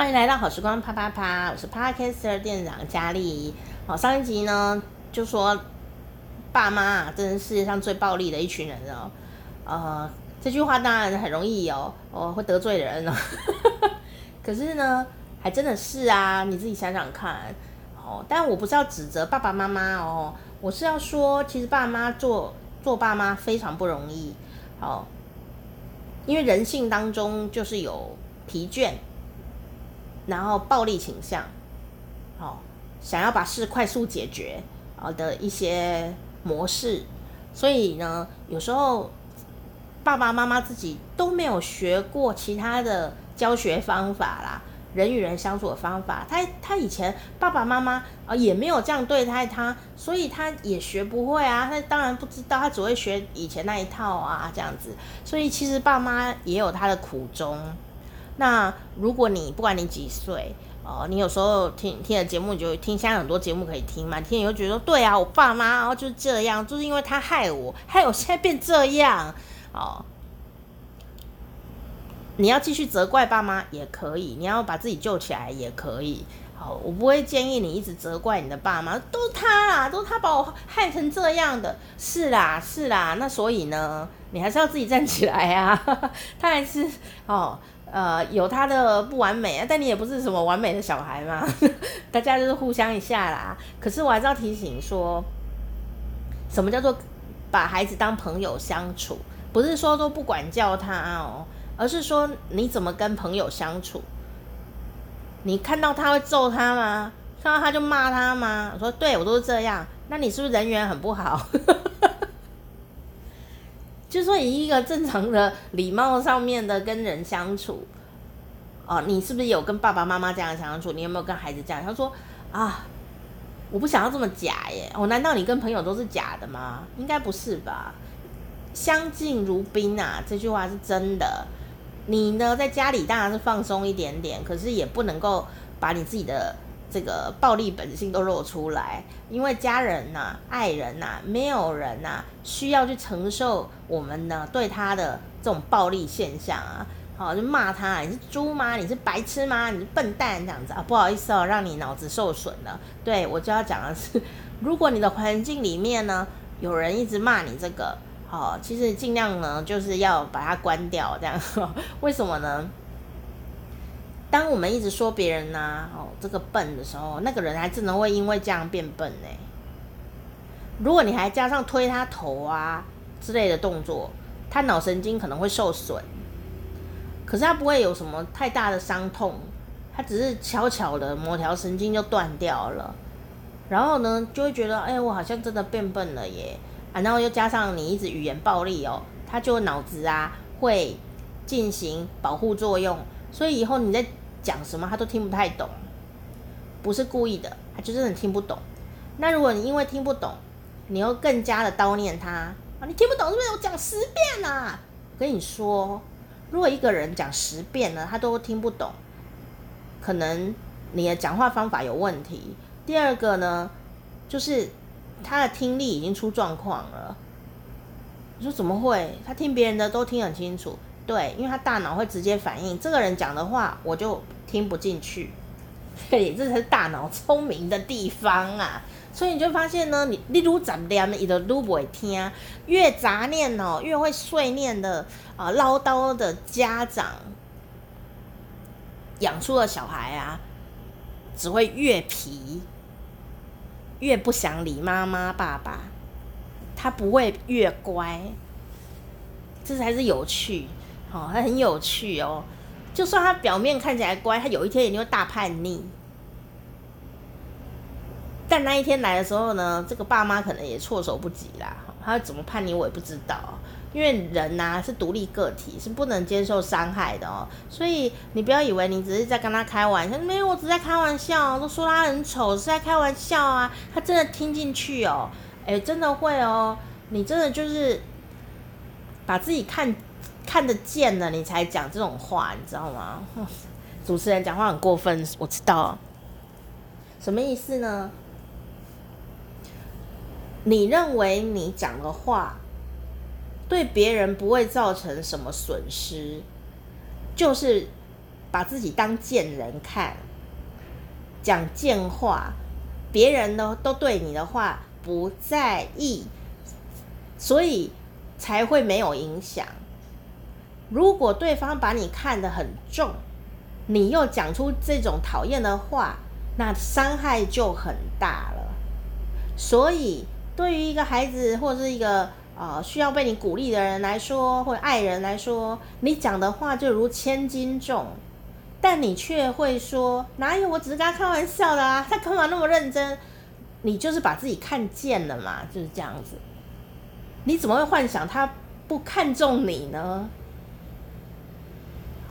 欢迎来到好时光啪啪啪，我是 Podcaster 店长佳丽。好，上一集呢就说爸妈啊，真是世界上最暴力的一群人哦。呃，这句话当然很容易哦，哦会得罪人哦。可是呢，还真的是啊，你自己想想看哦。但我不是要指责爸爸妈妈哦，我是要说，其实爸妈做做爸妈非常不容易哦，因为人性当中就是有疲倦。然后暴力倾向，哦，想要把事快速解决啊的一些模式，所以呢，有时候爸爸妈妈自己都没有学过其他的教学方法啦，人与人相处的方法，他他以前爸爸妈妈啊也没有这样对待他，所以他也学不会啊，他当然不知道，他只会学以前那一套啊这样子，所以其实爸妈也有他的苦衷。那如果你不管你几岁哦，你有时候听听的节目你就听，现在很多节目可以听嘛，听你就觉得对啊，我爸妈哦就是这样，就是因为他害我，害我现在变这样哦。你要继续责怪爸妈也可以，你要把自己救起来也可以。好，我不会建议你一直责怪你的爸妈，都是他啦，都是他把我害成这样的。是啦，是啦，那所以呢，你还是要自己站起来啊。他还是哦。呃，有他的不完美啊，但你也不是什么完美的小孩嘛，大家就是互相一下啦。可是我还是要提醒说，什么叫做把孩子当朋友相处？不是说都不管教他哦，而是说你怎么跟朋友相处？你看到他会揍他吗？看到他就骂他吗？我说对，我都是这样。那你是不是人缘很不好？就说以一个正常的礼貌上面的跟人相处，哦，你是不是有跟爸爸妈妈这样相处？你有没有跟孩子这样？他说啊，我不想要这么假耶。哦，难道你跟朋友都是假的吗？应该不是吧？相敬如宾啊，这句话是真的。你呢，在家里当然是放松一点点，可是也不能够把你自己的。这个暴力本性都露出来，因为家人呐、啊、爱人呐、啊，没有人呐、需要去承受我们呢对他的这种暴力现象啊，好就骂他，你是猪吗？你是白痴吗？你是笨蛋这样子啊？不好意思哦，让你脑子受损了。对，我就要讲的是，如果你的环境里面呢有人一直骂你这个，好，其实尽量呢就是要把它关掉，这样，为什么呢？当我们一直说别人呐、哦，这个笨的时候，那个人还真的会因为这样变笨呢。如果你还加上推他头啊之类的动作，他脑神经可能会受损，可是他不会有什么太大的伤痛，他只是悄悄的某条神经就断掉了，然后呢，就会觉得，哎，我好像真的变笨了耶，啊，然后又加上你一直语言暴力哦，他就脑子啊会进行保护作用，所以以后你在讲什么他都听不太懂，不是故意的，他就真的听不懂。那如果你因为听不懂，你又更加的叨念他啊，你听不懂是不是？我讲十遍啊！我跟你说，如果一个人讲十遍了，他都听不懂，可能你的讲话方法有问题。第二个呢，就是他的听力已经出状况了。你说怎么会？他听别人的都听很清楚。对，因为他大脑会直接反应，这个人讲的话我就听不进去，对，这才是大脑聪明的地方啊！所以你就发现呢，你你越杂念，你就越不会听，越杂念哦，越会碎念的啊、呃，唠叨的家长养出的小孩啊，只会越皮，越不想理妈妈爸爸，他不会越乖，这才是有趣。哦，他很有趣哦。就算他表面看起来乖，他有一天一定会大叛逆。但那一天来的时候呢，这个爸妈可能也措手不及啦。他怎么叛逆我也不知道，因为人呐、是独立个体，是不能接受伤害的哦。所以你不要以为你只是在跟他开玩笑，没有，我只是在开玩笑，都说他很丑，是在开玩笑啊。他真的听进去哦，哎，真的会哦。你真的就是把自己看。看得见了，你才讲这种话，你知道吗？主持人讲话很过分，我知道。什么意思呢？你认为你讲的话对别人不会造成什么损失，就是把自己当贱人看，讲贱话，别人呢都对你的话不在意，所以才会没有影响。如果对方把你看得很重，你又讲出这种讨厌的话，那伤害就很大了。所以，对于一个孩子或者是一个呃需要被你鼓励的人来说，或者爱人来说，你讲的话就如千斤重，但你却会说哪有？我只是跟他开玩笑的啊，他干嘛那么认真？你就是把自己看贱了嘛，就是这样子。你怎么会幻想他不看重你呢？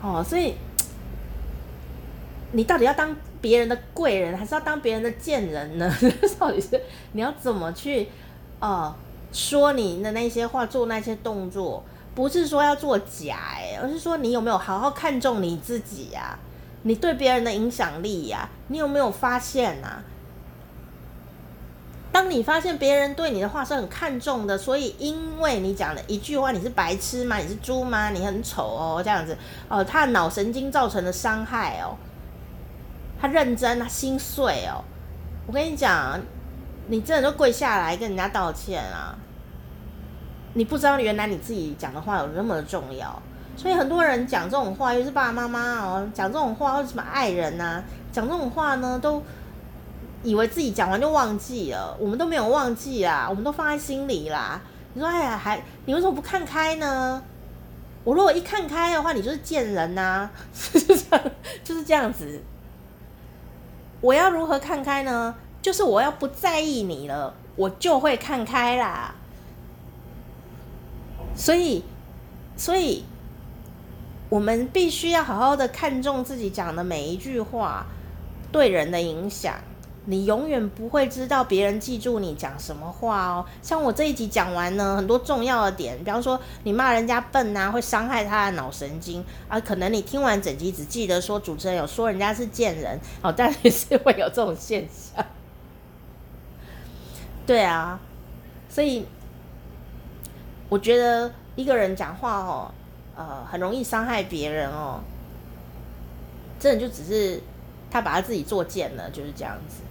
哦，所以你到底要当别人的贵人，还是要当别人的贱人呢？到底是你要怎么去哦说你的那些话，做那些动作？不是说要做假哎，而是说你有没有好好看重你自己呀？你对别人的影响力呀？你有没有发现啊？当你发现别人对你的话是很看重的，所以因为你讲了一句话，你是白痴吗？你是猪吗？你很丑哦，这样子哦，他的脑神经造成的伤害哦，他认真，他心碎哦。我跟你讲，你真的就跪下来跟人家道歉啊！你不知道原来你自己讲的话有那么重要，所以很多人讲这种话，又是爸爸妈妈哦，讲这种话或者什么爱人呐、啊，讲这种话呢都。以为自己讲完就忘记了，我们都没有忘记啦，我们都放在心里啦。你说，哎呀，还你为什么不看开呢？我如果一看开的话，你就是贱人呐、啊，就是这样子。我要如何看开呢？就是我要不在意你了，我就会看开啦。所以，所以我们必须要好好的看重自己讲的每一句话对人的影响。你永远不会知道别人记住你讲什么话哦。像我这一集讲完呢，很多重要的点，比方说你骂人家笨啊，会伤害他的脑神经啊。可能你听完整集只记得说主持人有说人家是贱人哦，但也是会有这种现象。对啊，所以我觉得一个人讲话哦，呃，很容易伤害别人哦。真的就只是他把他自己作贱了，就是这样子。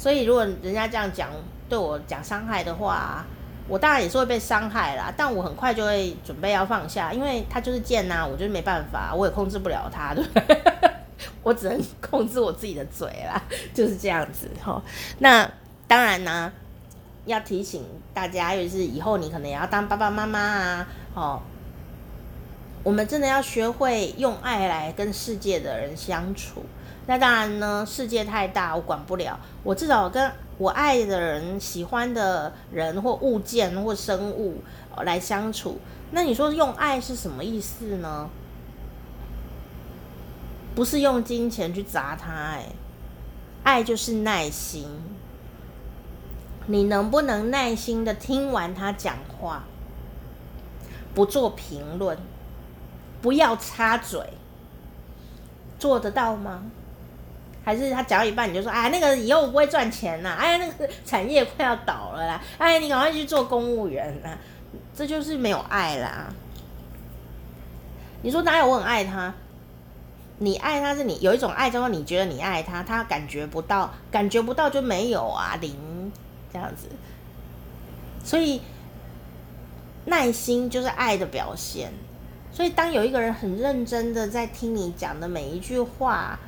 所以，如果人家这样讲对我讲伤害的话，我当然也是会被伤害啦。但我很快就会准备要放下，因为他就是贱呐，我就是没办法，我也控制不了他，对不对？我只能控制我自己的嘴啦，就是这样子齁。那当然呢，要提醒大家，尤其是以后你可能也要当爸爸妈妈啊，哦，我们真的要学会用爱来跟世界的人相处。那当然呢，世界太大，我管不了。我至少跟我爱的人、喜欢的人或物件或生物来相处。那你说用爱是什么意思呢？不是用金钱去砸他，哎，爱就是耐心。你能不能耐心的听完他讲话，不做评论，不要插嘴，做得到吗？还是他讲到一半你就说，哎，那个以后我不会赚钱呐，哎，那个产业快要倒了啦，哎，你赶快去做公务员啦，这就是没有爱啦。你说哪有我很爱他？你爱他是你有一种爱，叫做你觉得你爱他，他感觉不到，感觉不到就没有啊，零这样子。所以耐心就是爱的表现。所以当有一个人很认真的在听你讲的每一句话。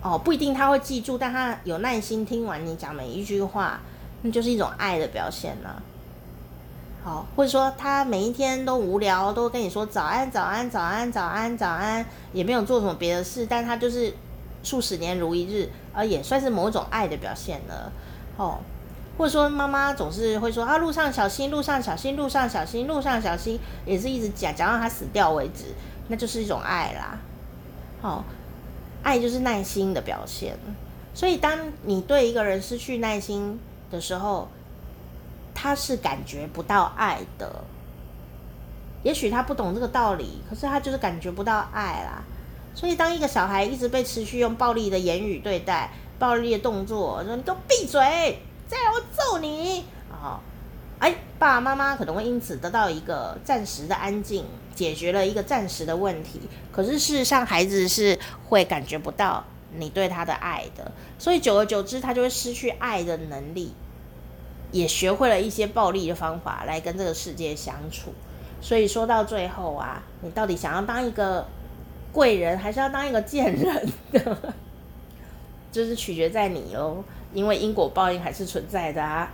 哦，不一定他会记住，但他有耐心听完你讲每一句话，那就是一种爱的表现了。好，或者说他每一天都无聊，都跟你说早安、早安、早安、早安、早安，也没有做什么别的事，但他就是数十年如一日，而也算是某种爱的表现了。哦，或者说妈妈总是会说啊，路上小心，路上小心，路上小心，路上小心，也是一直讲讲到他死掉为止，那就是一种爱啦。好。爱就是耐心的表现，所以当你对一个人失去耐心的时候，他是感觉不到爱的。也许他不懂这个道理，可是他就是感觉不到爱啦。所以当一个小孩一直被持续用暴力的言语对待、暴力的动作，说你给我闭嘴，再来我揍你啊！哎，爸爸妈妈可能会因此得到一个暂时的安静，解决了一个暂时的问题。可是事实上，孩子是会感觉不到你对他的爱的，所以久而久之，他就会失去爱的能力，也学会了一些暴力的方法来跟这个世界相处。所以说到最后啊，你到底想要当一个贵人，还是要当一个贱人的，就是取决在你哦，因为因果报应还是存在的啊。